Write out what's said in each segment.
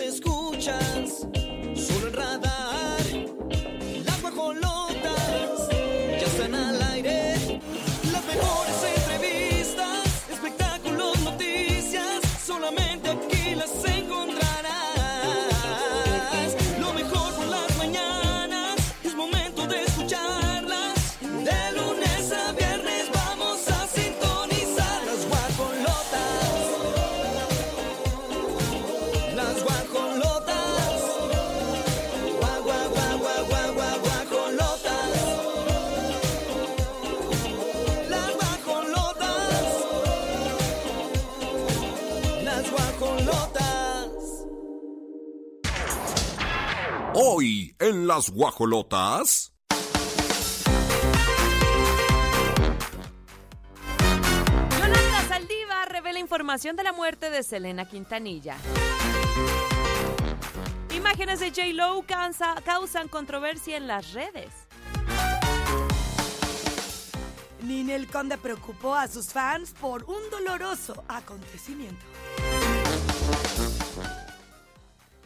escuchas, las guajolotas. Yolanda Saldívar revela información de la muerte de Selena Quintanilla. Imágenes de J-Lo causa- causan controversia en las redes. Ninel Conde preocupó a sus fans por un doloroso acontecimiento.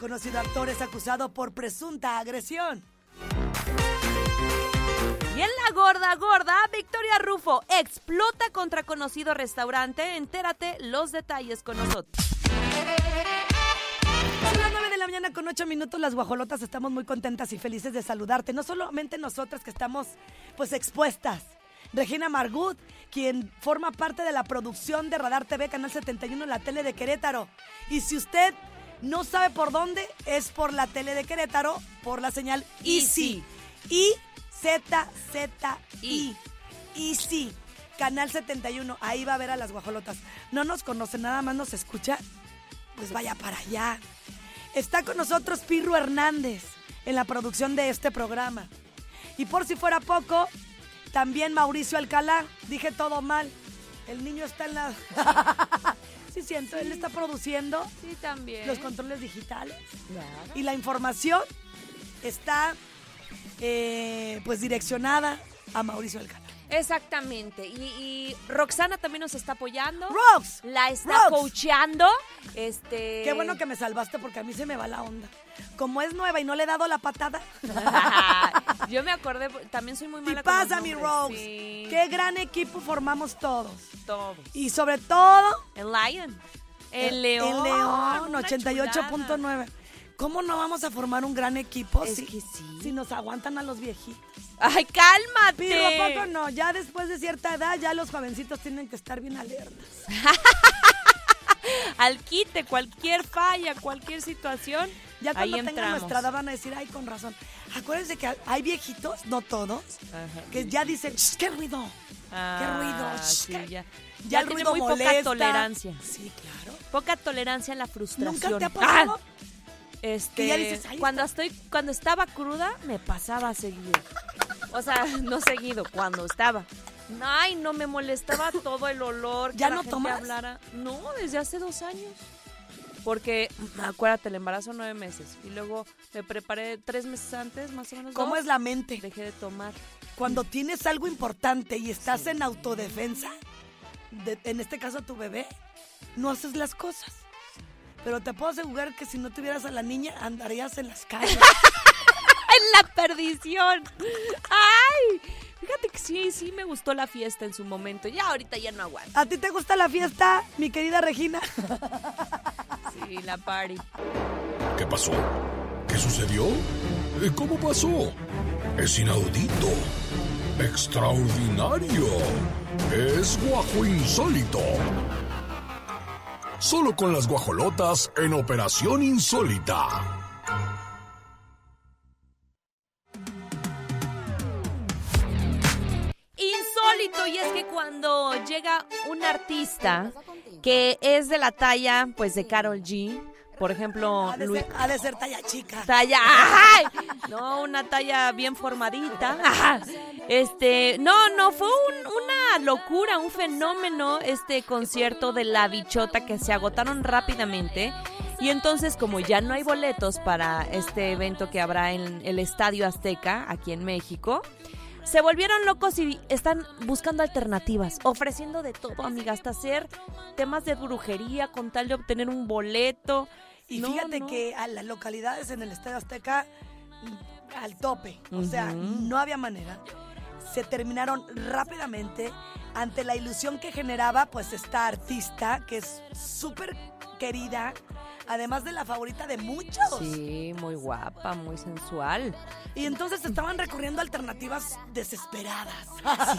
Conocido actor es acusado por presunta agresión. Y en la gorda gorda, Victoria Rufo explota contra conocido restaurante. Entérate los detalles con nosotros. Son las 9 de la mañana con 8 minutos. Las guajolotas estamos muy contentas y felices de saludarte. No solamente nosotras que estamos pues expuestas. Regina Margut, quien forma parte de la producción de Radar TV, Canal 71, la tele de Querétaro. Y si usted no sabe por dónde, es por la tele de Querétaro, por la señal Easy. I Z Z I. Easy. Canal 71. Ahí va a ver a las guajolotas. No nos conoce, nada más nos escucha. Pues vaya para allá. Está con nosotros Pirro Hernández en la producción de este programa. Y por si fuera poco, también Mauricio Alcalá. Dije todo mal. El niño está en la... sí, siento, él está produciendo Sí, también. los controles digitales. Y la información está eh, pues direccionada a Mauricio Alcalá. Exactamente. Y, y Roxana también nos está apoyando. Rox, La está Rox. coacheando. Este. qué bueno que me salvaste porque a mí se me va la onda. Como es nueva y no le he dado la patada. Yo me acordé, también soy muy Y mala con los pasa, mi Rose. Sí, Qué gran equipo formamos todos. todo. Y sobre todo, El Lion. El el- León. El León, una 88.9. ¿Cómo no vamos a formar un gran equipo Es si, que sí. si nos aguantan a los viejitos? Ay, cálmate. Pero ¿a poco no? Ya después de cierta edad, ya los jovencitos tienen que estar bien alertas. Al quite, cualquier falla, cualquier situación. Ya cuando tengan nuestra edad van a decir, ay, con razón. Acuérdense que hay viejitos, no todos, Ajá. que ya dicen, "Shh, ¡qué ruido! Ah, ruido! Shh, sí, qué- ya. Ya, Ya el tiene ruido muy molesta. poca tolerancia. Sí, claro. Poca tolerancia a la frustración. ¿Nunca te ha pasado? Ah, Este, Que ya dices, "Ahí cuando estoy, cuando estaba cruda, me pasaba seguido. O sea, no seguido, cuando estaba. Ay, no me molestaba todo el olor. que ¿Ya la no gente tomas? hablara. No, desde hace dos años. Porque, acuérdate, el embarazo nueve meses. Y luego me preparé tres meses antes, más o menos. ¿Cómo dos, es la mente? Dejé de tomar. Cuando tienes algo importante y estás en autodefensa, de- en este caso tu bebé, no haces las cosas. Pero te puedo asegurar que si no tuvieras a la niña, andarías en las calles. ¡En la perdición! ¡Ay! Fíjate que sí, sí me gustó la fiesta en su momento. Ya ahorita ya no aguanto. ¿A ti te gusta la fiesta, mi querida Regina? Sí, la party. ¿Qué pasó? ¿Qué sucedió? Eh, ¿Cómo pasó? Es inaudito. Extraordinario. Es guajo insólito. Solo con las guajolotas en Operación Insólita. Insólito, y es que cuando llega un artista que es de la talla, pues, de Carol G, por ejemplo, Ha de, Luis- ser, ha de ser talla chica. talla, ¡ay! no, una talla bien formadita, ajá. este, no, no, fue un- una locura, un fenómeno este concierto de La Bichota que se agotaron rápidamente y entonces como ya no hay boletos para este evento que habrá en el Estadio Azteca aquí en México, se volvieron locos y están buscando alternativas, ofreciendo de todo, amiga, hasta hacer temas de brujería con tal de obtener un boleto. Y No, fíjate no. que a las localidades en el Estadio Azteca mm, al tope, o sea, no había manera. Se terminaron rápidamente ante la ilusión que generaba pues esta artista que es súper querida, además de la favorita de muchos. Sí, muy guapa, muy sensual. Y entonces estaban recurriendo a alternativas desesperadas.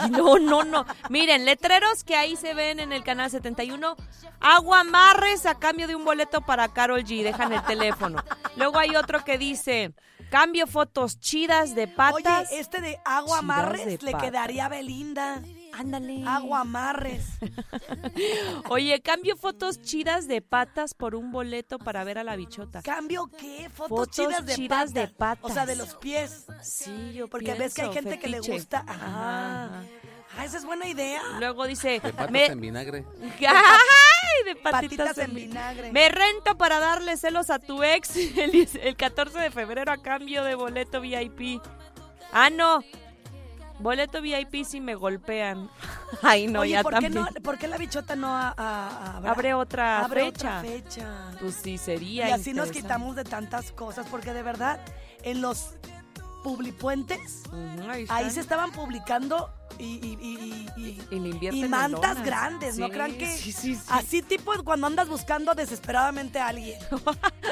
Sí, no, no, no. Miren, letreros que ahí se ven en el canal 71. Aguamarres a cambio de un boleto para Carol G. Dejan el teléfono. Luego hay otro que dice, cambio fotos chidas de Oye, patas. este de agua Chidas amarres de le patas. quedaría a Belinda. Ándale. Agua amarres. Oye, cambio fotos chidas de patas por un boleto para ver a la bichota. ¿Cambio qué? Fotos, Fotos chidas, de, chidas patas. de patas. O sea, de los pies. Sí, yo Porque ves que hay pienso, gente que le gusta. Ajá, Ajá. ajá. Ah, esa es buena idea. Luego dice... De patas me- en vinagre. ¡Ay! De patitas, Patitas en en vi- vinagre. Me rento para darle celos a tu ex el, 10 el 14 de febrero a cambio de boleto VIP. Ah, no. Boleto VIP si me golpean. Ay, no, Oye, ya ¿por qué, también. no, ¿por qué la bichota no a- Abre otra abre fecha. otra fecha? Pues sí, Y sería así nos quitamos de tantas cosas, porque de verdad, en los publipuentes, ahí, se estaban publicando y, y- y- y- mantas grandes, no crean que sí, sí, sí. así tipo cuando andas buscando desesperadamente a alguien.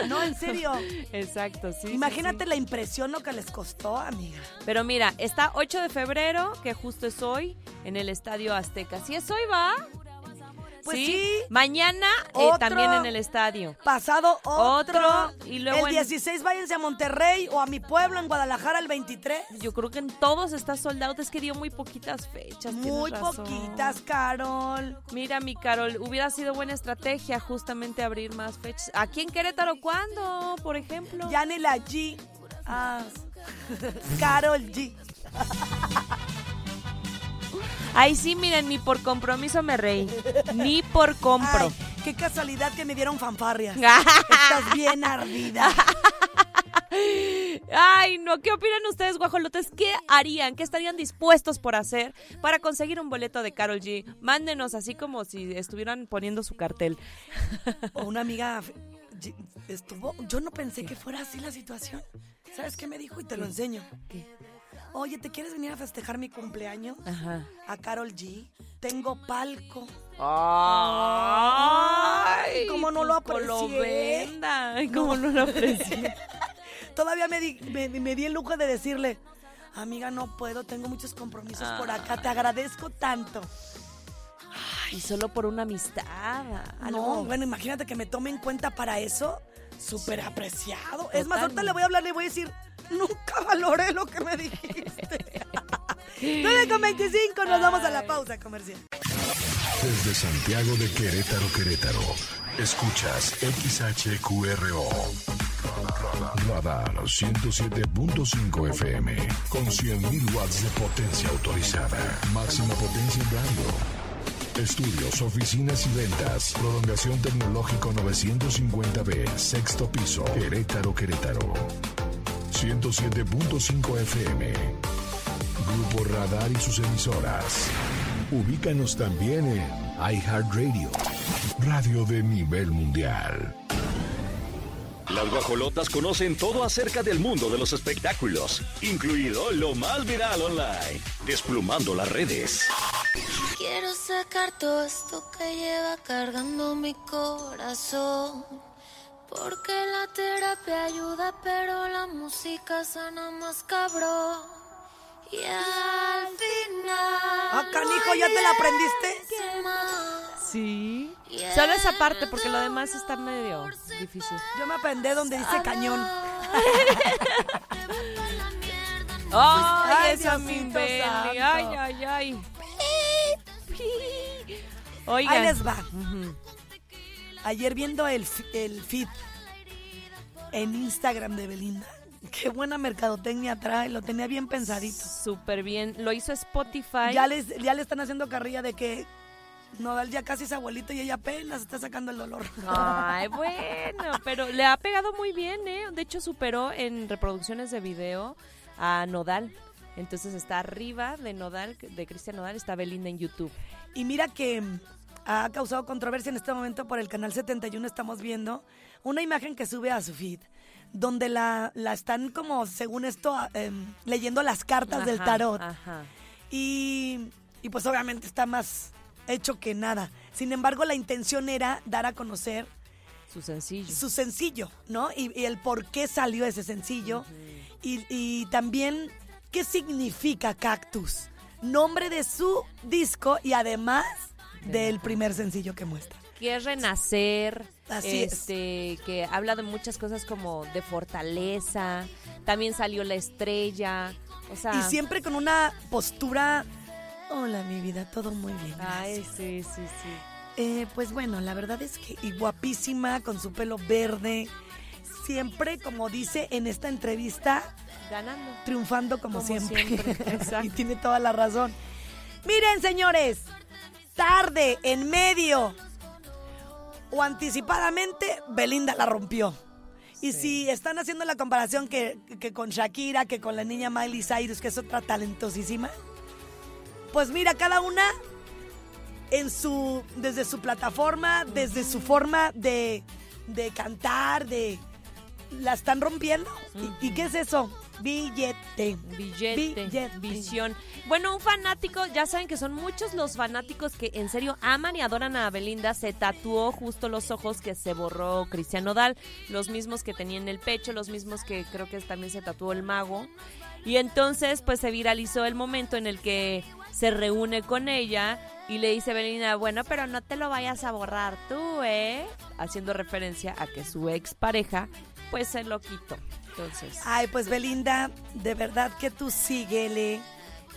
No, en serio. Exacto, sí. Imagínate la impresión lo que les costó, amiga. Pero mira, está 8 de febrero, que justo es hoy, en el Estadio Azteca. Si es hoy, va. Pues sí. Mañana eh, Otro. también en el estadio. Pasado otro. Otro, y luego el en- 16 váyanse a Monterrey o a mi pueblo en Guadalajara el 23. Yo creo que en todos está soldado. Es que dio muy poquitas fechas. Muy poquitas, Carol. Mira, mi Carol, hubiera sido buena estrategia justamente abrir más fechas. ¿Aquí en Querétaro cuándo, por ejemplo? Ya ni la G. Ah, Carol G. Ay, sí, miren, ni por compromiso me reí. Ni por compro. Ay, qué casualidad que me dieron fanfarrias. Estás bien ardida. Ay, no, ¿qué opinan ustedes, guajolotes? ¿Qué harían? ¿Qué estarían dispuestos por hacer para conseguir un boleto de Carol G? Mándenos así como si estuvieran poniendo su cartel. O una amiga estuvo. Yo no pensé que fuera así la situación. ¿Sabes qué me dijo? Y te lo enseño. Oye, ¿te quieres venir a festejar mi cumpleaños? Ajá. A Carol G. Tengo palco. Ay, cómo no lo pues, Lo aprecié. venda. Ay, cómo no lo aprecié. Todavía me di, me, me di el lujo de decirle, amiga, no puedo, tengo muchos compromisos por acá, te agradezco tanto. Y solo por una amistad. algo. No, bueno, imagínate que me tome en cuenta para eso, súper apreciado. Es más, ahorita le voy a hablar, le voy a decir, nunca valoré lo que me dijiste. 9 con 25, nos vamos a la pausa comercial. Desde Santiago de Querétaro, Querétaro. Escuchas XHQRO. Radar 107.5 FM. Con 100.000 watts de potencia autorizada. Máxima potencia en radio. Estudios, oficinas y ventas. Prolongación tecnológico 950B. Sexto piso. Querétaro, Querétaro. 107.5 FM. Grupo Radar y sus emisoras. Ubícanos también en iHeartRadio, radio de nivel mundial. Las guajolotas conocen todo acerca del mundo de los espectáculos, incluido lo más viral online, desplumando las redes. Quiero sacar todo esto que lleva cargando mi corazón. Porque la terapia ayuda, pero la música sana más cabrón. Y al final. Ah, canijo, ¿ya te la aprendiste? Sí. Solo esa parte, porque lo demás está medio difícil. Yo me aprendí donde dice cañón. Ay, Ay, esa mi. Ay, ay, ay. Oigan. Ahí les va. Ayer viendo el, feed en Instagram de Belinda. Qué buena mercadotecnia trae, lo tenía bien pensadito. Súper bien. Lo hizo Spotify. Ya, les, ya le están haciendo carrilla de que Nodal ya casi es abuelito y ella apenas está sacando el dolor. Ay, bueno, pero le ha pegado muy bien, ¿eh? De hecho, superó en reproducciones de video a Nodal. Entonces está arriba de Nodal, de Cristian Nodal, está Belinda en YouTube. Y mira que ha causado controversia en este momento por el canal 71, estamos viendo, una imagen que sube a su feed donde la, la están como, según esto, ah, em, leyendo las cartas del tarot. Ajá. Y, y pues obviamente está más hecho que nada. Sin embargo, la intención era dar a conocer Su sencillo. su sencillo, ¿no? Y, y el por qué salió ese sencillo. y, y también qué significa Cactus. Nombre de su disco y además del primer sencillo que muestra. que es renacer, Así es. este, que habla de muchas cosas como de fortaleza, también salió la estrella, o sea, Y siempre con una postura. Hola, mi vida, todo muy bien. ay, gracias". sí, sí, sí. Eh, pues bueno, la verdad es que y guapísima, con su pelo verde. Siempre, como dice en esta entrevista, Ganando. triunfando como, Como siempre. siempre, y tiene toda la razón. Miren, señores, tarde, en medio o anticipadamente, Belinda la rompió. Y si están haciendo la comparación que, que con Shakira, que con la niña Miley Cyrus, que es otra talentosísima, pues mira, cada una en su, desde su plataforma, desde su forma de, de cantar, de la están rompiendo. ¿Y, y qué es eso? Billete. Billete, Billete. visión. Bueno, un fanático, ya saben que son muchos los fanáticos que en serio aman y adoran a Belinda. Se tatuó justo los ojos que se borró Cristian Nodal, los mismos que tenía en el pecho, los mismos que creo que también se tatuó el mago. Y entonces, pues se viralizó el momento en el que se reúne con ella y le dice Belinda, bueno, pero no te lo vayas a borrar tú, ¿eh? Haciendo referencia a que su expareja, pues se lo quitó. Entonces. Ay, pues Belinda, de verdad que tú síguele.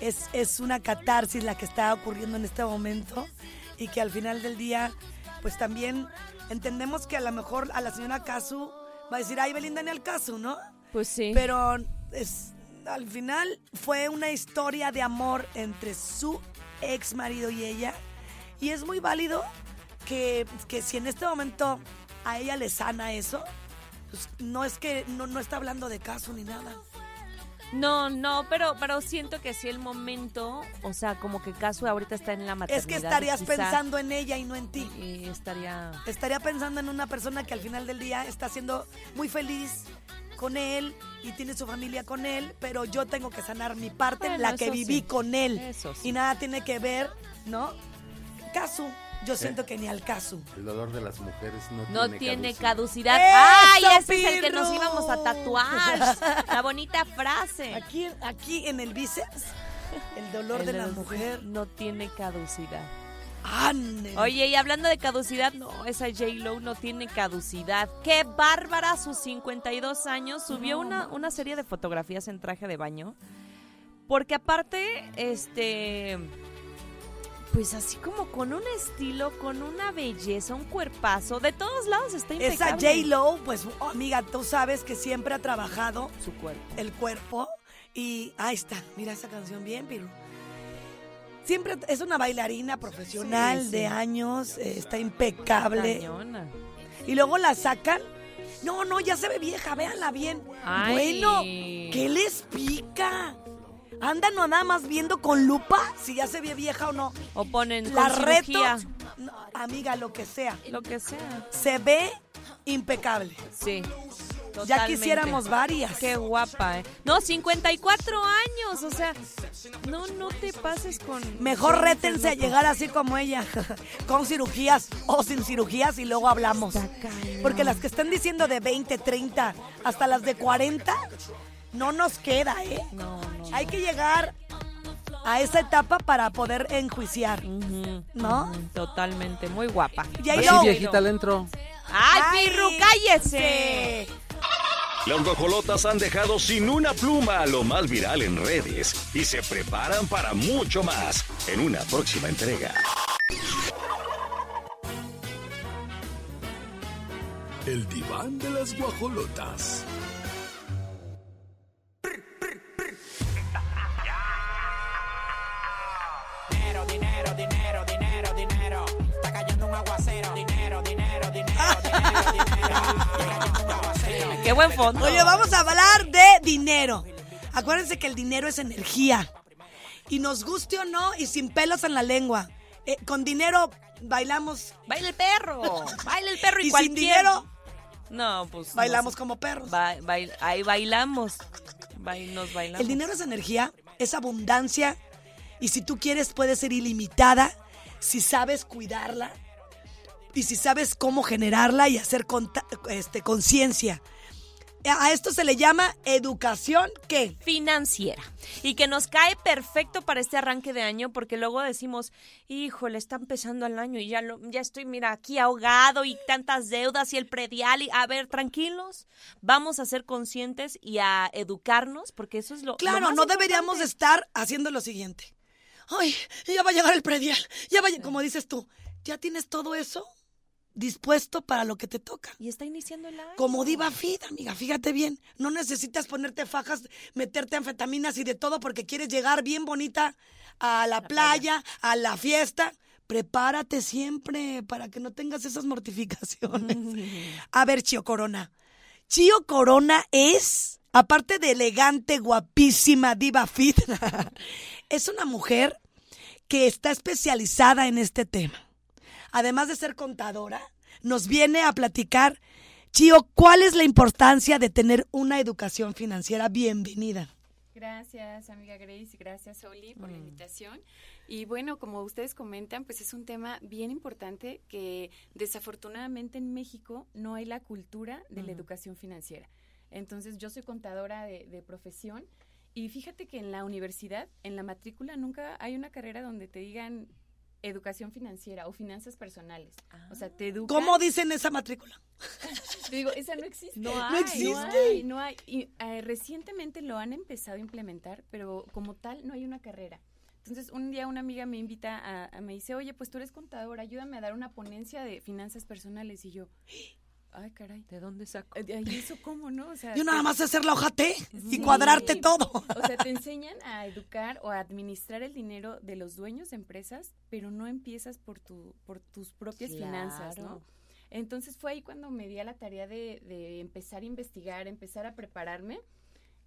Es, es una catarsis la que está ocurriendo en este momento y que al final del día, pues también entendemos que a lo mejor a la señora Casu va a decir, ay, Belinda ni al caso, ¿no? Pues sí. Pero es, al final fue una historia de amor entre su ex marido y ella. Y es muy válido que, que si en este momento a ella le sana eso, pues no es que no, no está hablando de caso ni nada. No, no, pero, pero siento que sí el momento, o sea, como que Casu ahorita está en la maternidad. Es que estarías quizá, pensando en ella y no en ti. Y estaría... Estaría pensando en una persona que al final del día está siendo muy feliz con él y tiene su familia con él, pero yo tengo que sanar mi parte en la que viví sí. con él. Eso sí. Y nada tiene que ver, ¿no? Casu, yo siento que ni al casu. El dolor de las mujeres no, No tiene, tiene caducidad. caducidad. ¡Ay, ¡Eso, ese es el que nos íbamos a tatuar! La bonita frase. Aquí, aquí en el bíceps, el dolor El de la mujer. No tiene caducidad. ¡Ándele! Oye, y hablando de caducidad, no, esa J-Lo no tiene caducidad. ¡Qué bárbara! A sus 52 años subió una, una serie de fotografías en traje de baño. Porque aparte, este. Pues así como con un estilo, con una belleza, un cuerpazo. De todos lados está Esa impecable. J-Lo, pues, oh, amiga, tú sabes que siempre ha trabajado Su cuerpo. el cuerpo. Y ahí está, mira esa canción bien, Piru. Siempre es una bailarina profesional Sí, sí. de años, eh, está impecable. Cañona. Y luego la sacan. No, no, ya se ve vieja, véanla bien. Ay. Bueno, ¿qué les pica? Andan no nada más viendo con lupa si ya se ve vieja o no. O ponen La con reto, no, amiga, lo que sea. Lo que sea. Se ve impecable. Sí. Ya quisiéramos varias. Qué guapa, ¿eh? No, 54 años, o sea, no, no te pases con... Mejor rétense a llegar así como ella, con cirugías o sin cirugías y luego hablamos. Porque las que están diciendo de 20, 30, hasta las de 40, no nos queda, ¿eh? No, no. Hay que llegar a esa etapa para poder enjuiciar, ¿no? totalmente, muy guapa. Y ahí Así lo- viejita le entro. ¡Ay, Pirru, cállese! Las guajolotas han dejado sin una pluma a lo más viral en redes y se preparan para mucho más en una próxima entrega. El diván de las guajolotas. ¡Qué buen fondo! Oye, vamos a hablar de dinero. Acuérdense que el dinero es energía. Y nos guste o no, y sin pelos en la lengua. Eh, con dinero bailamos ¡Baila el perro! ¡Baila el perro! Y, y sin dinero No, pues. Bailamos no sé. como perros. Ba- bail- ahí bailamos. Bail- nos bailamos. El dinero es energía, es abundancia y si tú quieres puede ser ilimitada si sabes cuidarla y si sabes cómo generarla y hacer este, conciencia. A esto se le llama educación, ¿qué? financiera y que nos cae perfecto para este arranque de año porque luego decimos, híjole, está empezando el año y ya lo, ya estoy, mira, aquí ahogado y tantas deudas y el predial y a ver, tranquilos, vamos a ser conscientes y a educarnos porque eso es lo lo Claro, más no deberíamos estar haciendo lo siguiente. Ay, ya va a llegar el predial, ya va, a- como dices tú, ¿ya tienes todo eso dispuesto para lo que te toca? y está iniciando el año. Como diva fit, amiga, fíjate bien. No necesitas ponerte fajas, meterte anfetaminas y de todo porque quieres llegar bien bonita a la, playa, a la fiesta. Prepárate siempre para que no tengas esas mortificaciones. A ver, Chio Corona. Chio Corona es, aparte de elegante, guapísima, diva fit, es una mujer que está especializada en este tema además de ser contadora, nos viene a platicar, Chio, ¿cuál es la importancia de tener una educación financiera? Bienvenida. Gracias, amiga Grace, gracias, Oli, por la invitación. Y bueno, como ustedes comentan, pues es un tema bien importante que desafortunadamente en México no hay la cultura de la educación financiera. Entonces, yo soy contadora de, de profesión y fíjate que en la universidad, en la matrícula, nunca hay una carrera donde te digan educación financiera o finanzas personales. O sea, te educan... ¿Cómo dicen esa matrícula? Te digo, esa no existe. No No hay. existe. No hay, no hay. Y, eh, recientemente lo han empezado a implementar, pero como tal no hay una carrera. Entonces, un día una amiga me invita a, a- me dice, oye, pues tú eres contador, ayúdame a dar una ponencia de finanzas personales. Y yo, ay, caray. ¿De dónde saco? eh, ¿Y eso cómo, no? O sea, Yo nada más sé hacer la hoja T y Sí. cuadrarte todo. O sea, te enseñan a educar o a administrar el dinero de los dueños de empresas, pero no empiezas por tu, por tus propias finanzas, ¿no? Entonces fue ahí cuando me di a la tarea de, de empezar a investigar, empezar a prepararme.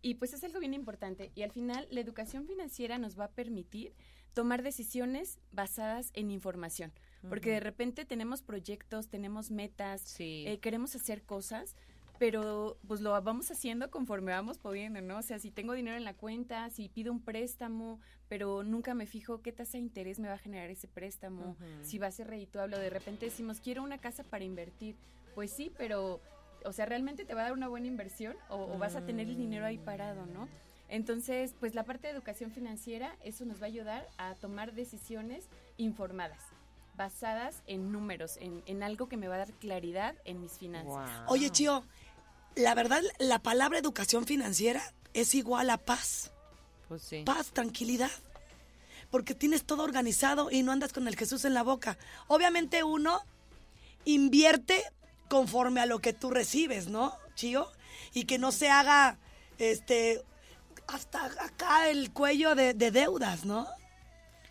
Y pues es algo bien importante. Y al final la educación financiera nos va a permitir tomar decisiones basadas en información. Porque de repente tenemos proyectos, tenemos metas, Sí. eh, queremos hacer cosas, pero pues lo vamos haciendo conforme vamos pudiendo, ¿no? O sea, si tengo dinero en la cuenta, si pido un préstamo, pero nunca me fijo qué tasa de interés me va a generar ese préstamo, si va a ser redituable, o de repente decimos, quiero una casa para invertir. Pues sí, pero, o sea, ¿realmente te va a dar una buena inversión o, o vas a tener el dinero ahí parado, ¿no? Entonces, pues la parte de educación financiera, eso nos va a ayudar a tomar decisiones informadas, basadas en números, en, en algo que me va a dar claridad en mis finanzas. Oye, Chio, la verdad, la palabra educación financiera es igual a paz. Pues sí. Paz, tranquilidad. Porque tienes todo organizado y no andas con el Jesús en la boca. Obviamente uno invierte conforme a lo que tú recibes, ¿no, Chío? Y que no se haga este hasta acá el cuello de, de deudas, ¿no?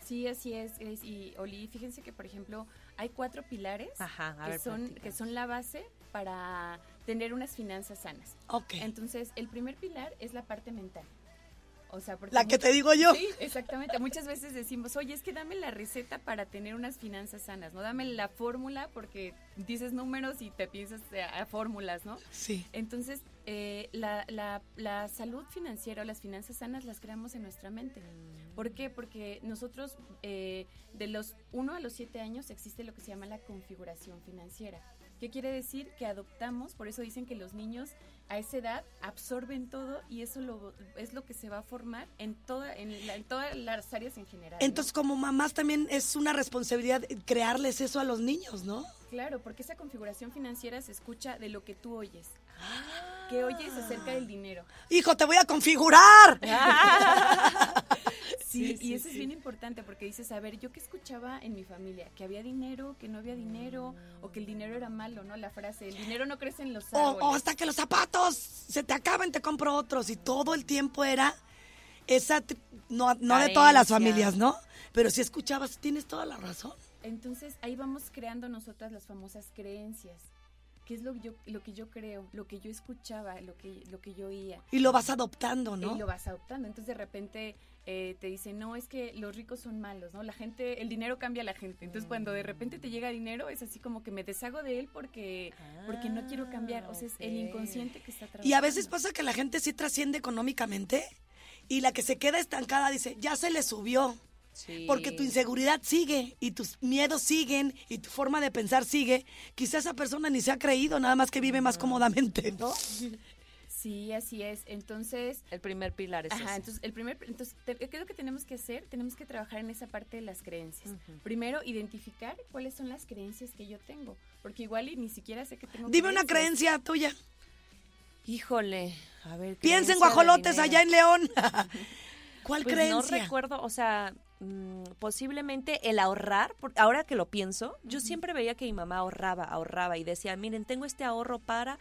Sí, así es, Grace. Y Oli, fíjense que, por ejemplo, hay cuatro pilares Ajá, que, ver, son, que son la base para tener unas finanzas sanas. Ok. Entonces, el primer pilar es la parte mental. O sea, porque La que muchas- te digo yo. Sí, exactamente. Muchas veces decimos, oye, es que dame la receta para tener unas finanzas sanas, ¿no? Dame la fórmula porque dices números y te piensas a, a fórmulas, ¿no? Sí. Entonces, eh, la, la- la salud financiera o las finanzas sanas las creamos en nuestra mente. ¿Por qué? Porque nosotros, eh, de los 1 a los 7 años, existe lo que se llama la configuración financiera. ¿Qué quiere decir? Que adoptamos, por eso dicen que los niños a esa edad absorben todo y eso lo, es lo que se va a formar en, toda, en, la- en todas las áreas en general. ¿no? Entonces, como mamás también es una responsabilidad crearles eso a los niños, ¿no? Claro, porque esa configuración financiera se escucha de lo que tú oyes. ¿Qué oyes acerca del dinero? Hijo, te voy a configurar. Sí, y eso es bien importante porque dices, a ver, yo que escuchaba en mi familia, que había dinero, que no había dinero, o que el dinero era malo, ¿no? La frase, el dinero no crece en los O, árboles. o hasta que los zapatos se te acaben, te compro otros. Y todo el tiempo era esa, no, no de todas las familias, ¿no? Pero si escuchabas, tienes toda la razón. Entonces ahí vamos creando nosotras las famosas creencias. Qué es lo que yo, lo que yo creo, lo que yo escuchaba, lo que, lo que yo oía. Y lo vas adoptando, ¿no? Y lo vas adoptando. Entonces de repente eh, te dicen, no, es que los ricos son malos, ¿no? La gente, el dinero cambia a la gente. Entonces cuando de repente te llega dinero, es así como que me deshago de él porque, porque no quiero cambiar. O sea, es el inconsciente que está trabajando. Y a veces pasa que la gente sí trasciende económicamente y la que se queda estancada dice, ya se le subió. Sí. Porque tu inseguridad sigue y tus miedos siguen y tu forma de pensar sigue. Quizá esa persona ni se ha creído, nada más que vive más cómodamente, ¿no? Sí, así es. Entonces, El primer pilar es Ajá, ese. entonces el primer, entonces te- ¿qué es lo que tenemos que hacer? Tenemos que trabajar en esa parte de las creencias. Primero, identificar cuáles son las creencias que yo tengo, porque igual y ni siquiera sé que tengo. Dime una creencia tuya. Híjole, a ver. Piensa en guajolotes allá en León. ¿Cuál Pues creencia? no recuerdo, o sea, mm, posiblemente el ahorrar, por- ahora que lo pienso, yo siempre veía que mi mamá ahorraba, ahorraba y decía, miren, tengo este ahorro para...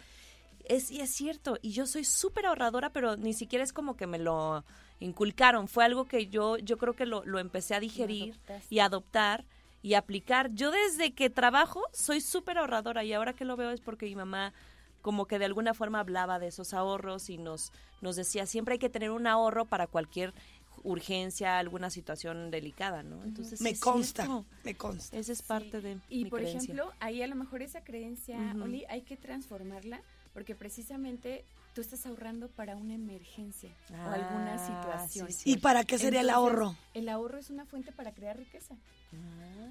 Es, y es cierto, y yo soy súper ahorradora, pero ni siquiera es como que me lo inculcaron, fue algo que yo, yo creo que lo, lo empecé a digerir adoptaste. y adoptar y aplicar. Yo desde que trabajo soy súper ahorradora y ahora que lo veo es porque mi mamá como que de alguna forma hablaba de esos ahorros y nos, nos decía, siempre hay que tener un ahorro para cualquier urgencia, alguna situación delicada, ¿no? Entonces me consta, cierto. me consta. Esa es parte de Y mi por creencia. ejemplo, ahí a lo mejor esa creencia. Oli, hay que transformarla porque precisamente tú estás ahorrando para una emergencia o alguna Ah, situación. sí, ¿Y para qué sería el ahorro? El ahorro es una fuente para crear riqueza.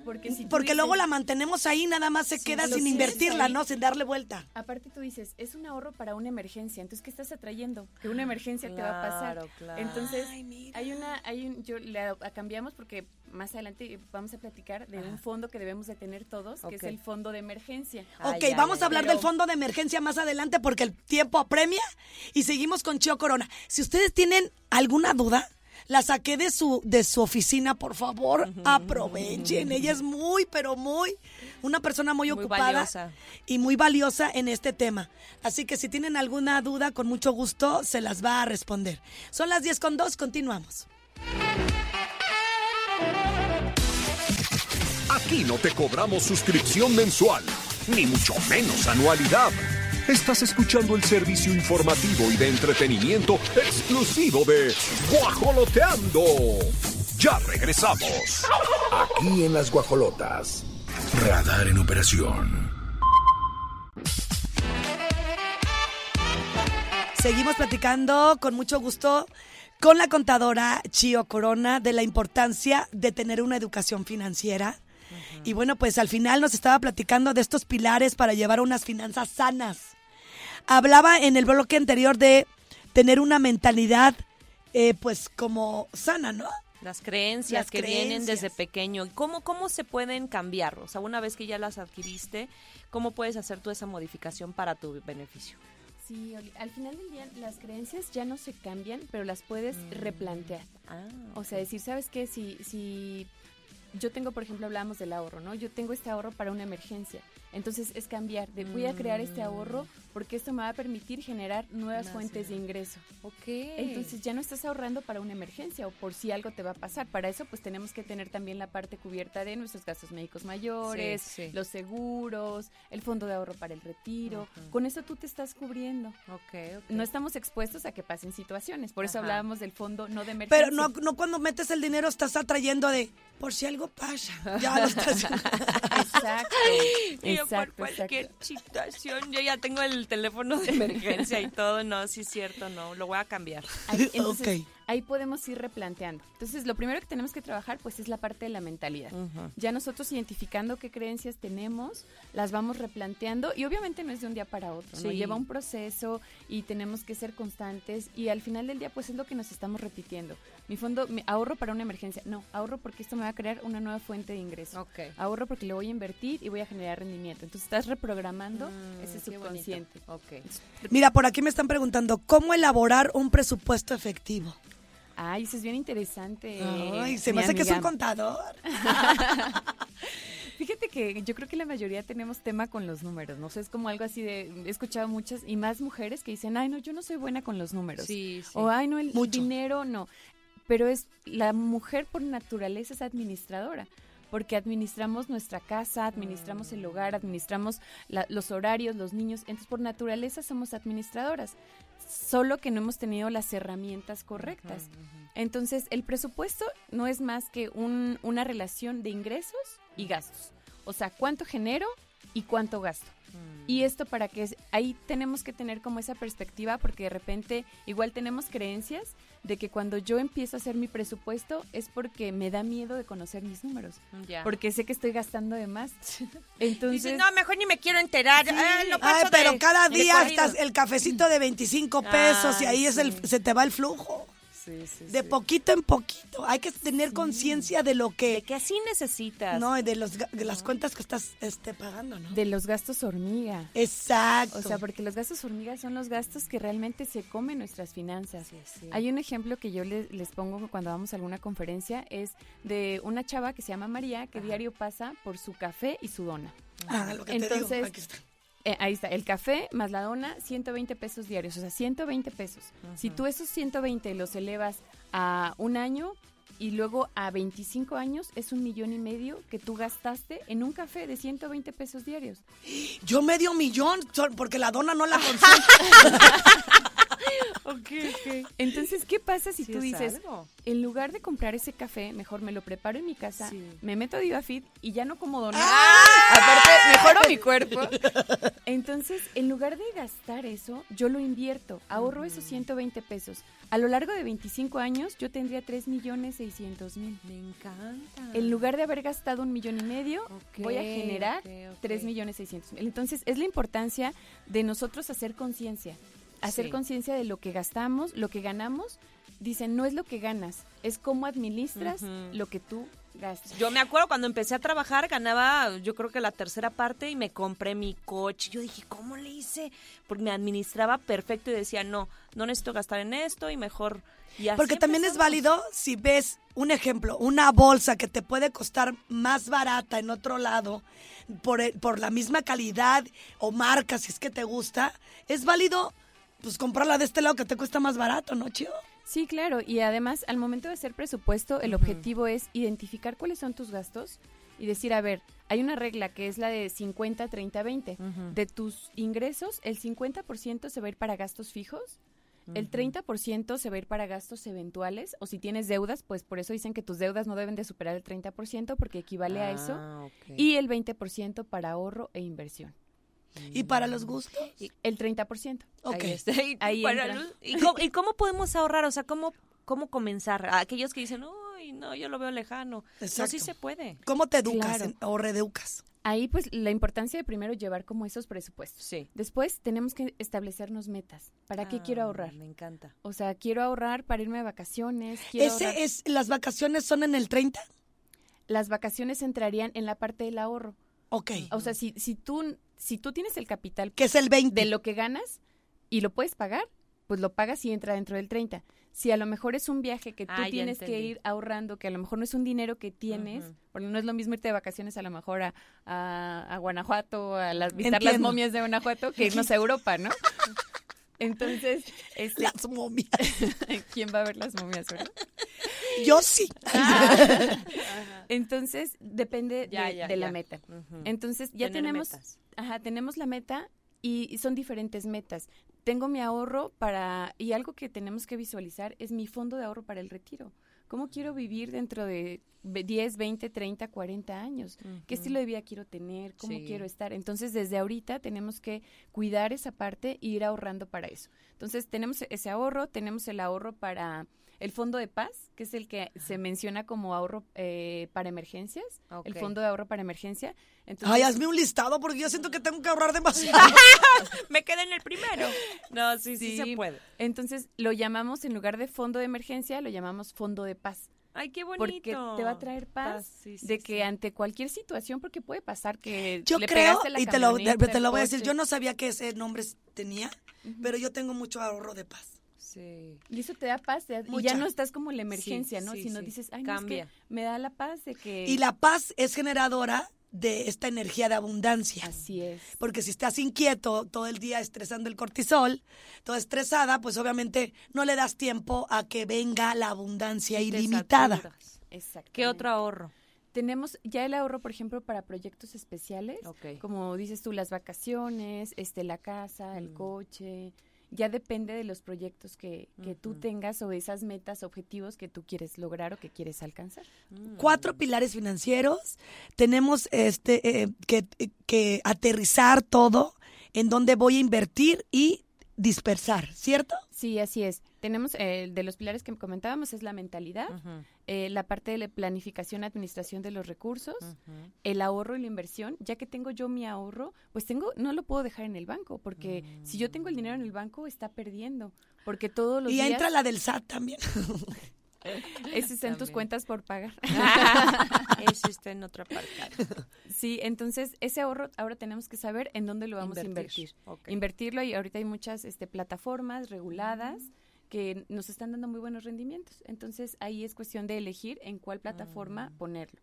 Porque si Porque luego dices- la mantenemos ahí, nada más se Sí, queda sin invertirla, ahí. ¿no? Sin darle vuelta. Aparte tú dices, es un ahorro para una emergencia, entonces ¿qué estás atrayendo? Que una emergencia te va a pasar. Claro, claro. Entonces, Ay, hay una, hay un, yo la cambiamos porque más adelante vamos a platicar de un fondo que debemos de tener todos, que es el fondo de emergencia. Ah, ok, ya, vamos ya, a hablar del fondo de emergencia más adelante porque el tiempo apremia y seguimos con Chio Corona. Si ustedes tienen alguna duda, la saqué de su, de su oficina, por favor, aprovechen. Ella es muy, pero muy, una persona muy, Muy ocupada valiosa. y muy valiosa en este tema. Así que si tienen alguna duda, con mucho gusto se las va a responder. Son las 10 con 2, continuamos. Aquí no te cobramos suscripción mensual, ni mucho menos anualidad. Estás escuchando el servicio informativo y de entretenimiento exclusivo de Guajoloteando. Ya regresamos. Aquí en las guajolotas. Radar en operación. Seguimos platicando con mucho gusto con la contadora Chio Corona de la importancia de tener una educación financiera. Y bueno, pues al final nos estaba platicando de estos pilares para llevar unas finanzas sanas. Hablaba en el bloque anterior de tener una mentalidad eh, pues como sana, ¿no? Las creencias Las que vienen desde pequeño. ¿Cómo, ¿Cómo se pueden cambiar? O sea, una vez que ya las adquiriste, ¿cómo puedes hacer tú esa modificación para tu beneficio? Sí, Oli, al final del día las creencias ya no se cambian, pero las puedes replantear. Ah, O sea, decir, ¿sabes qué? Si, si yo tengo, por ejemplo, hablábamos del ahorro, ¿no? Yo tengo este ahorro para una emergencia. Entonces es cambiar, de voy a crear este ahorro porque esto me va a permitir generar nuevas fuentes de ingreso. ok. Entonces ya no estás ahorrando para una emergencia o por si algo te va a pasar. Para eso pues tenemos que tener también la parte cubierta de nuestros gastos médicos mayores, Sí, sí. los seguros, el fondo de ahorro para el retiro. Con eso tú te estás cubriendo. ok, ok. No estamos expuestos a que pasen situaciones. Por eso Ajá. hablábamos del fondo no de emergencia. Pero no, no cuando metes el dinero estás atrayendo de por si algo pasa. Ya lo estás Exacto. Exacto, por cualquier exacto. situación, yo ya tengo el teléfono de emergencia y todo, no, sí es cierto, no, lo voy a cambiar. Ahí, entonces, ahí podemos ir replanteando. Entonces, lo primero que tenemos que trabajar, pues, es la parte de la mentalidad. Ya nosotros identificando qué creencias tenemos, las vamos replanteando y obviamente no es de un día para otro, ¿no? Sí. Lleva un proceso y tenemos que ser constantes y al final del día, pues, es lo que nos estamos repitiendo. Mi fondo, mi ahorro para una emergencia. No, ahorro porque esto me va a crear una nueva fuente de ingreso. Ok. Ahorro porque lo voy a invertir y voy a generar rendimiento. Entonces, estás reprogramando Mm, ese subconsciente. Ok. Mira, por aquí me están preguntando, ¿cómo elaborar un presupuesto efectivo? Ay, eso es bien interesante. Ay, se me hace que es un contador. Fíjate que yo creo que la mayoría tenemos tema con los números, no sé, es como algo así de, he escuchado muchas y más mujeres que dicen, ay, no, yo no soy buena con los números. Sí, sí. O, ay, no, el Mucho. dinero, no. Pero es, la mujer por naturaleza es administradora. porque administramos nuestra casa, administramos el hogar, administramos la- los horarios, los niños. Entonces, por naturaleza somos administradoras, solo que no hemos tenido las herramientas correctas. Entonces, el presupuesto no es más que un- una relación de ingresos y gastos. O sea, cuánto genero y cuánto gasto. Y esto para que es- ahí tenemos que tener como esa perspectiva porque de repente igual tenemos creencias de que cuando yo empiezo a hacer mi presupuesto es porque me da miedo de conocer mis números, Ya. porque sé que estoy gastando de más. Entonces, Dices, no, mejor ni me quiero enterar. Ah, lo Ay, paso pero de- cada día estás el cafecito de 25 pesos y Ay, ahí es el, se te va el flujo. De poquito en poquito. Hay que tener conciencia de lo que... Que así necesitas. No, y de, los, de las cuentas que estás este, pagando, ¿no? de los gastos hormiga. Exacto. O sea, porque los gastos hormiga son los gastos que realmente se comen nuestras finanzas. Hay un ejemplo que yo les, les pongo cuando vamos a alguna conferencia, es de una chava que se llama María, que diario pasa por su café y su dona. Ah, lo que te digo, Entonces, aquí está. Eh, ahí está, el café más la dona, 120 pesos diarios, o sea, 120 pesos. Si tú esos 120 los elevas a un año y luego a 25 años, es un millón y medio que tú gastaste en un café de 120 pesos diarios. Yo medio millón, porque la dona no la consumo. Entonces, ¿qué pasa si Sí tú es dices, algo. en lugar de comprar ese café, mejor me lo preparo en mi casa, me meto a DivaFit y ya no como donar? ¡Ah! Aparte, mejoro mi cuerpo. Entonces, en lugar de gastar eso, yo lo invierto, ahorro esos 120 pesos. A lo largo de 25 años, yo tendría 3 millones 600 mil. Me encanta. En lugar de haber gastado un millón y medio, voy a generar ok, ok. 3 millones 600 mil. Entonces, es la importancia de nosotros hacer conciencia. Hacer Sí. conciencia de lo que gastamos, lo que ganamos. Dicen, no es lo que ganas, es cómo administras lo que tú gastas. Yo me acuerdo cuando empecé a trabajar, ganaba yo creo que la tercera parte y me compré mi coche. Yo dije, ¿cómo le hice? Porque me administraba perfecto y decía, no, no necesito gastar en esto y mejor... Y así Porque también es válido si ves, un ejemplo, una bolsa que te puede costar más barata en otro lado por, el- por la misma calidad o marca, si es que te gusta, es válido pues comprarla de este lado que te cuesta más barato, ¿no, chido? Sí, claro. Y además, al momento de hacer presupuesto, el objetivo es identificar cuáles son tus gastos y decir, a ver, hay una regla que es la de 50, 30, 20. De tus ingresos, el 50% se va a ir para gastos fijos, el 30% se va a ir para gastos eventuales, o si tienes deudas, pues por eso dicen que tus deudas no deben de superar el 30% porque equivale a eso, Ah, y el 20% para ahorro e inversión. ¿Y para los gustos? El 30%. Ok. Ahí está. Y, Ahí. Luz, ¿y cómo, y cómo podemos ahorrar? O sea, ¿cómo, cómo comenzar? A aquellos que dicen, uy, no, yo lo veo lejano. No, Exacto. sí se puede. ¿Cómo te educas Claro. en- o reeducas? Ahí pues la importancia de primero llevar como esos presupuestos. Sí. Después tenemos que establecernos metas. ¿Para qué quiero Ah, ahorrar? Me encanta. O sea, quiero ahorrar para irme de vacaciones. Quiero ahorrar- ¿Ese es, las vacaciones son en el 30? Las vacaciones entrarían en la parte del ahorro. Ok. O sea, si, si, tú, si tú tienes el capital Que es el 20. de lo que ganas y lo puedes pagar, pues lo pagas y entra dentro del 30. Si a lo mejor es un viaje que tú Ah, tienes que ir ahorrando, que a lo mejor no es un dinero que tienes, Ujú. porque no es lo mismo irte de vacaciones a lo mejor a, a, a Guanajuato, a las, visitar las momias de Guanajuato, que irnos a Europa, ¿no? Entonces, este, Las momias. ¿quién va a ver las momias, verdad? Yo sí. Entonces, depende Ya, de, ya, de la meta. Entonces, ya Tener tenemos, metas. ajá, tenemos la meta y, y son diferentes metas. Tengo mi ahorro para, y algo que tenemos que visualizar es mi fondo de ahorro para el retiro. ¿Cómo quiero vivir dentro de ve- 10, 20, 30, 40 años? ¿Qué estilo de vida quiero tener? ¿Cómo Sí. quiero estar? Entonces, desde ahorita tenemos que cuidar esa parte e ir ahorrando para eso. Entonces, tenemos ese ahorro, tenemos el ahorro para el fondo de paz, que es el que se menciona como ahorro eh, para emergencias, el fondo de ahorro para emergencia. Entonces, Ay, hazme un listado porque yo siento que tengo que ahorrar demasiado. Me quedé en el primero. No, sí, sí, se puede. entonces lo llamamos, en lugar de fondo de emergencia, lo llamamos fondo de paz. Ay, qué bonito. Porque te va a traer paz, Paz, sí, sí, de que sí. ante cualquier situación, porque puede pasar que Yo le creo, la y te lo, camioneta, te lo voy a decir, yo no sabía que ese nombre tenía, pero yo tengo mucho ahorro de paz. Sí. Y eso te da paz, te da- y ya no estás como en la emergencia, Sí, ¿no? sí, Sino sí. dices, ay, no, es Cambia. que me da la paz de que... Y la paz es generadora de esta energía de abundancia. Así es. Porque si estás inquieto todo el día estresando el cortisol, toda estresada, pues obviamente no le das tiempo a que venga la abundancia ilimitada. Exacto. ¿Qué otro ahorro? Tenemos ya el ahorro, por ejemplo, para proyectos especiales, Ok. como dices tú, las vacaciones, este, la casa, el Mm. coche. Ya depende de los proyectos que, que tú tengas o de esas metas, objetivos que tú quieres lograr o que quieres alcanzar. Cuatro pilares financieros. Tenemos este eh, que, que aterrizar todo en donde voy a invertir y dispersar, ¿cierto? Sí, así es. Tenemos eh, de los pilares que comentábamos es la mentalidad, Ujú, eh, la parte de la planificación, administración de los recursos, el ahorro y la inversión, ya que tengo yo mi ahorro, pues tengo, no lo puedo dejar en el banco, porque si yo tengo el dinero en el banco, está perdiendo, porque todos los Y días, entra la del SAT también. ese está en tus cuentas por pagar. Ese está en otra parte. sí, entonces ese ahorro ahora tenemos que saber en dónde lo vamos a invertir. Invertirlo y ahorita hay muchas este, plataformas reguladas que nos están dando muy buenos rendimientos. Entonces ahí es cuestión de elegir en cuál plataforma Mm. ponerlo.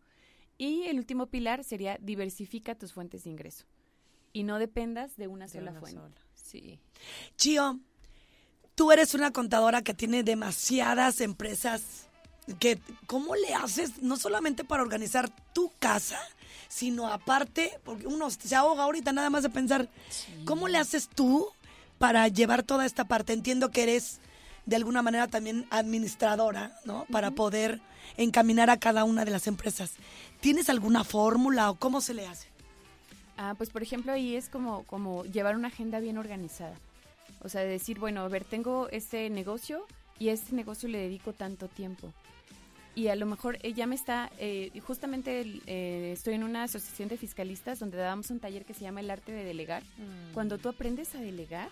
Y el último pilar sería diversifica tus fuentes de ingreso y no dependas de una De sola una fuente. sola, Sí. Chío, tú eres una contadora que tiene demasiadas empresas. Que, ¿Cómo le haces no solamente para organizar tu casa, sino aparte, porque uno se ahoga ahorita nada más de pensar, ¿cómo le haces tú para llevar toda esta parte? Entiendo que eres de alguna manera también administradora, ¿no? Para poder encaminar a cada una de las empresas. ¿Tienes alguna fórmula o cómo se le hace? Ah, pues por ejemplo ahí es como, como llevar una agenda bien organizada. O sea, de decir, bueno, a ver, tengo este negocio y a este negocio le dedico tanto tiempo. Y a lo mejor eh, ya me está, eh, justamente eh, estoy en una asociación de fiscalistas donde dábamos un taller que se llama el arte de delegar. Cuando tú aprendes a delegar,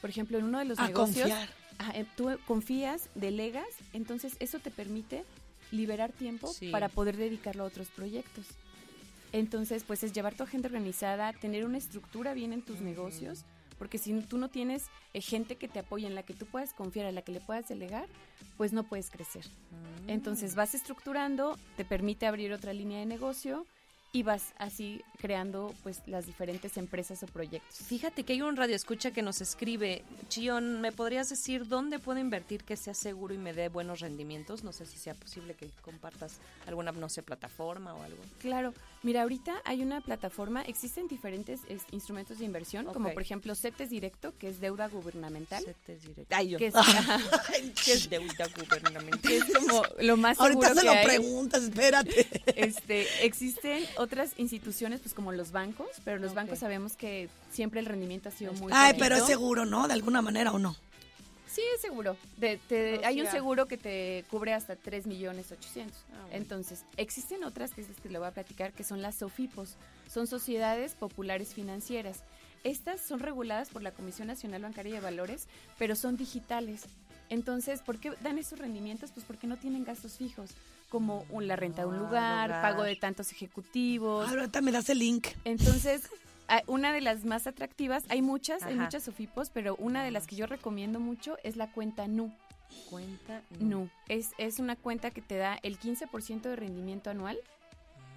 por ejemplo, en uno de los A negocios, confiar. Eh, tú confías, delegas, entonces eso te permite liberar tiempo Sí. para poder dedicarlo a otros proyectos. Entonces, pues es llevar tu agenda organizada, tener una estructura bien en tus negocios, porque si tú no tienes eh, gente que te apoye, en la que tú puedas confiar, a la que le puedas delegar, pues no puedes crecer. Entonces vas estructurando, te permite abrir otra línea de negocio y vas así creando pues las diferentes empresas o proyectos. Fíjate que hay un radio escucha que nos escribe, Chion, ¿me podrías decir dónde puedo invertir que sea seguro y me dé buenos rendimientos? No sé si sea posible que compartas alguna, no sé, plataforma o algo. Claro, mira, ahorita hay una plataforma, existen diferentes es, instrumentos de inversión, como por ejemplo CETES Directo, que es deuda gubernamental. CETES Directo. Ay, yo. Que es, ¿Qué es deuda gubernamental? que es como lo más seguro Ahorita se que lo hay. preguntas, espérate. Este, existen otras instituciones, pues como los bancos, pero los bancos sabemos que siempre el rendimiento ha sido muy Ay, pero es seguro, ¿no? De alguna manera o no. Sí, es seguro. De- te- hay un seguro que te cubre hasta 3 millones 800. Ah, bueno. Entonces, existen otras que es las que le voy a platicar, que son las SOFIPOS. Son sociedades populares financieras. Estas son reguladas por la Comisión Nacional Bancaria de Valores, pero son digitales. Entonces, ¿por qué dan esos rendimientos? Pues porque no tienen gastos fijos, como un- la renta de un Ah, lugar, pago de tantos ejecutivos. Ahorita me das el link. Entonces, una de las más atractivas, hay muchas, hay muchas SOFIPOS, pero una de las que yo recomiendo mucho es la cuenta NU. Cuenta. NU. Es, es una cuenta que te da el 15% de rendimiento anual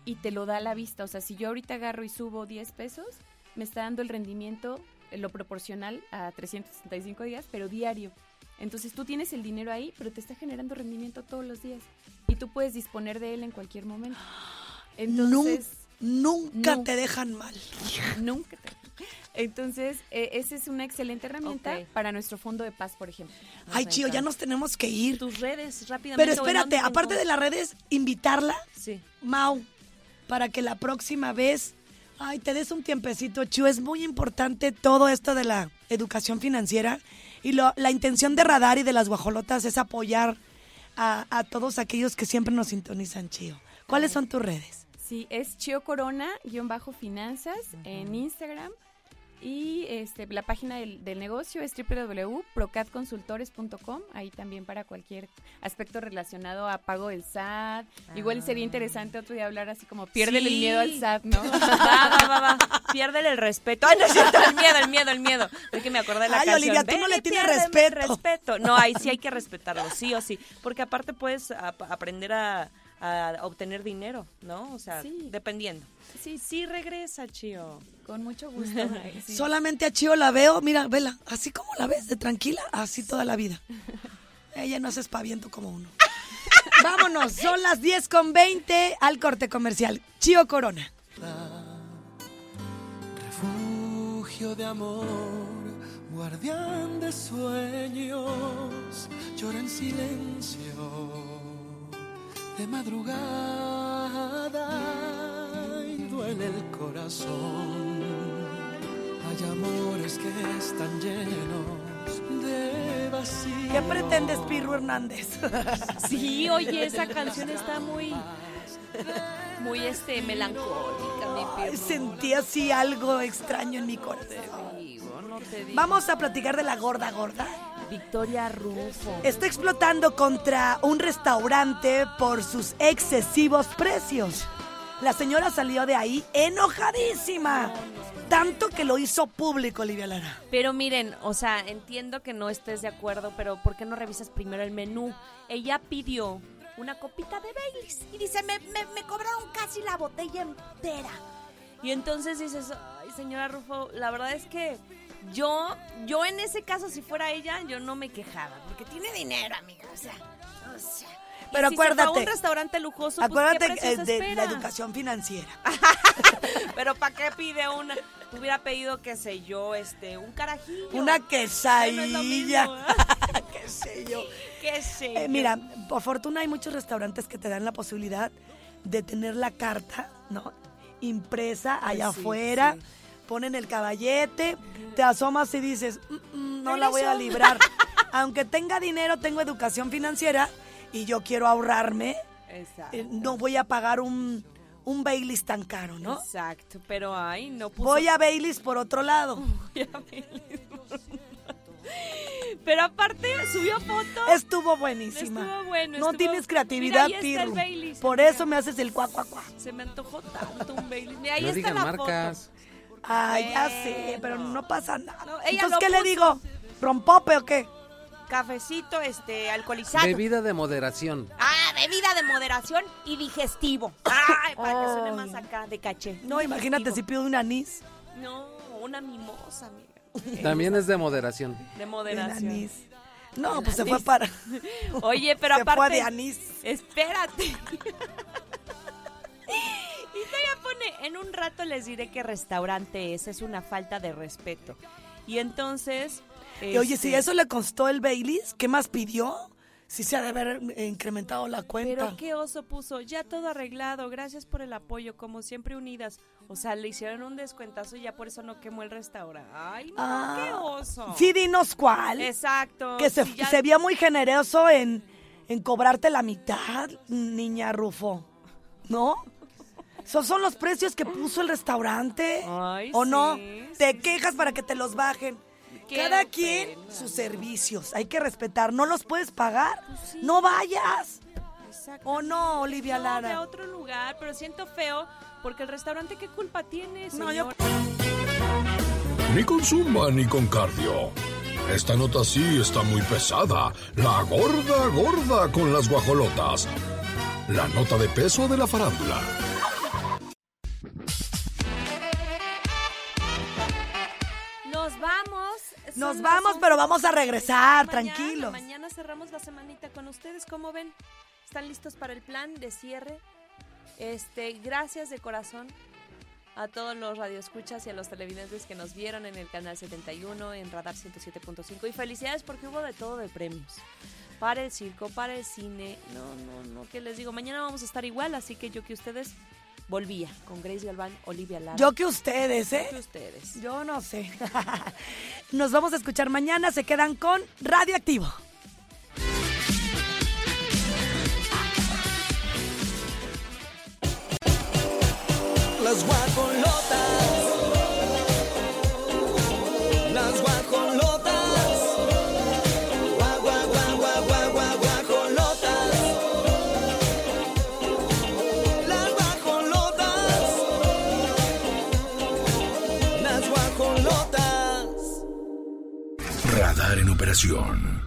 y te lo da a la vista. O sea, si yo ahorita agarro y subo 10 pesos, me está dando el rendimiento, eh, lo proporcional a 365 días, pero diario. Entonces tú tienes el dinero ahí, pero te está generando rendimiento todos los días. Y tú puedes disponer de él en cualquier momento. Entonces, Nunca No. te dejan mal. nunca te... Entonces, eh, esa es una excelente herramienta para nuestro fondo de paz, por ejemplo. Ay, Chío, ya nos tenemos que ir. Tus redes, rápidamente. Pero ¿o en espérate, aparte de las redes, invitarla, Sí. Mau, para que la próxima vez, ay, te des un tiempecito, Chío. Es muy importante todo esto de la educación financiera y lo- la intención de Radar y de las guajolotas es apoyar a, a todos aquellos que siempre nos sintonizan, Chío. ¿Cuáles son tus redes? Sí, es Chio Corona, guion bajo finanzas, en Instagram. Y este, la página del, del negocio es www.procadconsultores.com. Ahí también para cualquier aspecto relacionado a pago del SAT. Igual sería interesante otro día hablar así como piérdele Sí. el miedo al SAT, ¿no? Va, va, va, va. Piérdele el respeto. Ay, no es cierto, el miedo, el miedo, el miedo. Es que me acordé de la Ay, canción. Olivia, tú no le tienes respeto. respeto. No, ahí sí hay que respetarlo, sí o sí. Porque aparte puedes ap- aprender a, a obtener dinero, ¿no? O sea, Sí. dependiendo. Sí, sí, regresa, Chío. Con mucho gusto. Sí. Solamente a Chío la veo, mira, vela, así como la ves, de tranquila, así toda la vida. Ella no es espaviento como uno. Vámonos, son las 10 con 20 al corte comercial. Chío Corona. refugio de amor, guardián de sueños, llora en silencio de madrugada y duele el corazón. Hay amores que están llenos de vacío. ¿Qué pretendes, Pirro Hernández? Sí, oye, esa canción está muy, muy este, melancólica, mi Pirro. Sentí así algo extraño en mi corazón. Digo, no te digo. Vamos a platicar de la gorda gorda. Victoria Rufo. Está explotando contra un restaurante por sus excesivos precios. La señora salió de ahí enojadísima. Tanto que lo hizo público, Olivia Lara. Pero miren, o sea, entiendo que no estés de acuerdo, pero ¿por qué no revisas primero el menú? Ella pidió una copita de Baileys y dice, me, me- me cobraron casi la botella entera. Y entonces dices, ay, señora Rufo, la verdad es que yo, yo en ese caso, si fuera ella, yo no me quejaba, porque tiene dinero, amiga, o sea, o sea. Pero si se fue a acuérdate, un restaurante lujoso, pues, ¿qué Acuérdate eh, de espera? la educación financiera. Pero ¿para qué pide una? Hubiera pedido, qué sé yo, este, un carajillo. Una Que no quesadilla. mismo, ¿Qué sé yo? ¿Qué sé Eh, yo? mira, por fortuna hay muchos restaurantes que te dan la posibilidad de tener la carta, ¿no? Impresa allá sí, afuera. sí. Ponen el caballete, te asomas y dices, "Mm, mm, no la voy a Regreso". librar. Aunque tenga dinero, tengo educación financiera y yo quiero ahorrarme, Exacto. eh, no voy a pagar un, un Baileys tan caro, ¿no? Exacto, pero ay, no puso... Voy a Baileys por otro lado. Voy a Baileys. Pero aparte subió foto. Estuvo buenísima. Estuvo bueno, no estuvo- tienes creatividad, Mira, Pirru. Por eso me haces el cuac, cuac, cuac. Se me antojó tanto un Baileys. Mira, ahí No está digan la marcas. Ay, ya sé, pero no pasa nada. No, ella Entonces, lo ¿qué le puso. digo? ¿Rompope o qué? Cafecito, este, alcoholizado. Bebida de moderación. Ah, bebida de moderación y digestivo. Ay, para que suene más acá de caché. No, imagínate si pido un anís. No, una mimosa, amiga. También es de moderación. De El moderación. anís. No, pues se fue para. Oye, pero se aparte. fue de anís. Espérate. en un rato les diré qué restaurante es, es una falta de respeto. Y entonces... Y oye, este, si eso le costó el Baileys, ¿qué más pidió? Si se ha de haber incrementado la cuenta. Pero qué oso puso, ya todo arreglado, gracias por el apoyo, como siempre unidas. O sea, le hicieron un descuentazo y ya por eso no quemó el restaurante. Ay, no, Ah, qué oso. Sí, dinos cuál. Exacto. que se, ya- se vio muy generoso en, en cobrarte la mitad, niña Rufo. ¿No? Esos son los precios que puso el restaurante. Ay, ¿O no? sí, Te sí, quejas para que te los bajen. Qué Cada quien pena. sus servicios. Hay que respetar. ¿No los puedes pagar? Pues sí. No vayas. Exacto. ¿O no, Olivia No, de Lara? otro lugar, pero siento feo porque el restaurante qué culpa tiene, No, yo-? Ni con zumba ni con cardio. Esta nota sí está muy pesada. La gorda gorda con las guajolotas. La nota de peso de la farándula. Nos vamos, pero 11. vamos a regresar, Mañana, tranquilos. Mañana cerramos la semanita con ustedes, ¿cómo ven? ¿Están listos para el plan de cierre? Este, gracias de corazón a todos los radioescuchas y a los televidentes que nos vieron en el canal 71, en Radar 107.5 y felicidades porque hubo de todo de premios. Para el circo, para el cine, no, no, no, ¿qué les digo? Mañana vamos a estar igual, así que yo que ustedes volvía con Grace Galván, Olivia Lara. Yo que ustedes, Yo ¿eh? que ustedes. Yo no sé. Nos vamos a escuchar mañana. Se quedan con Radioactivo. Las guajolotas. Las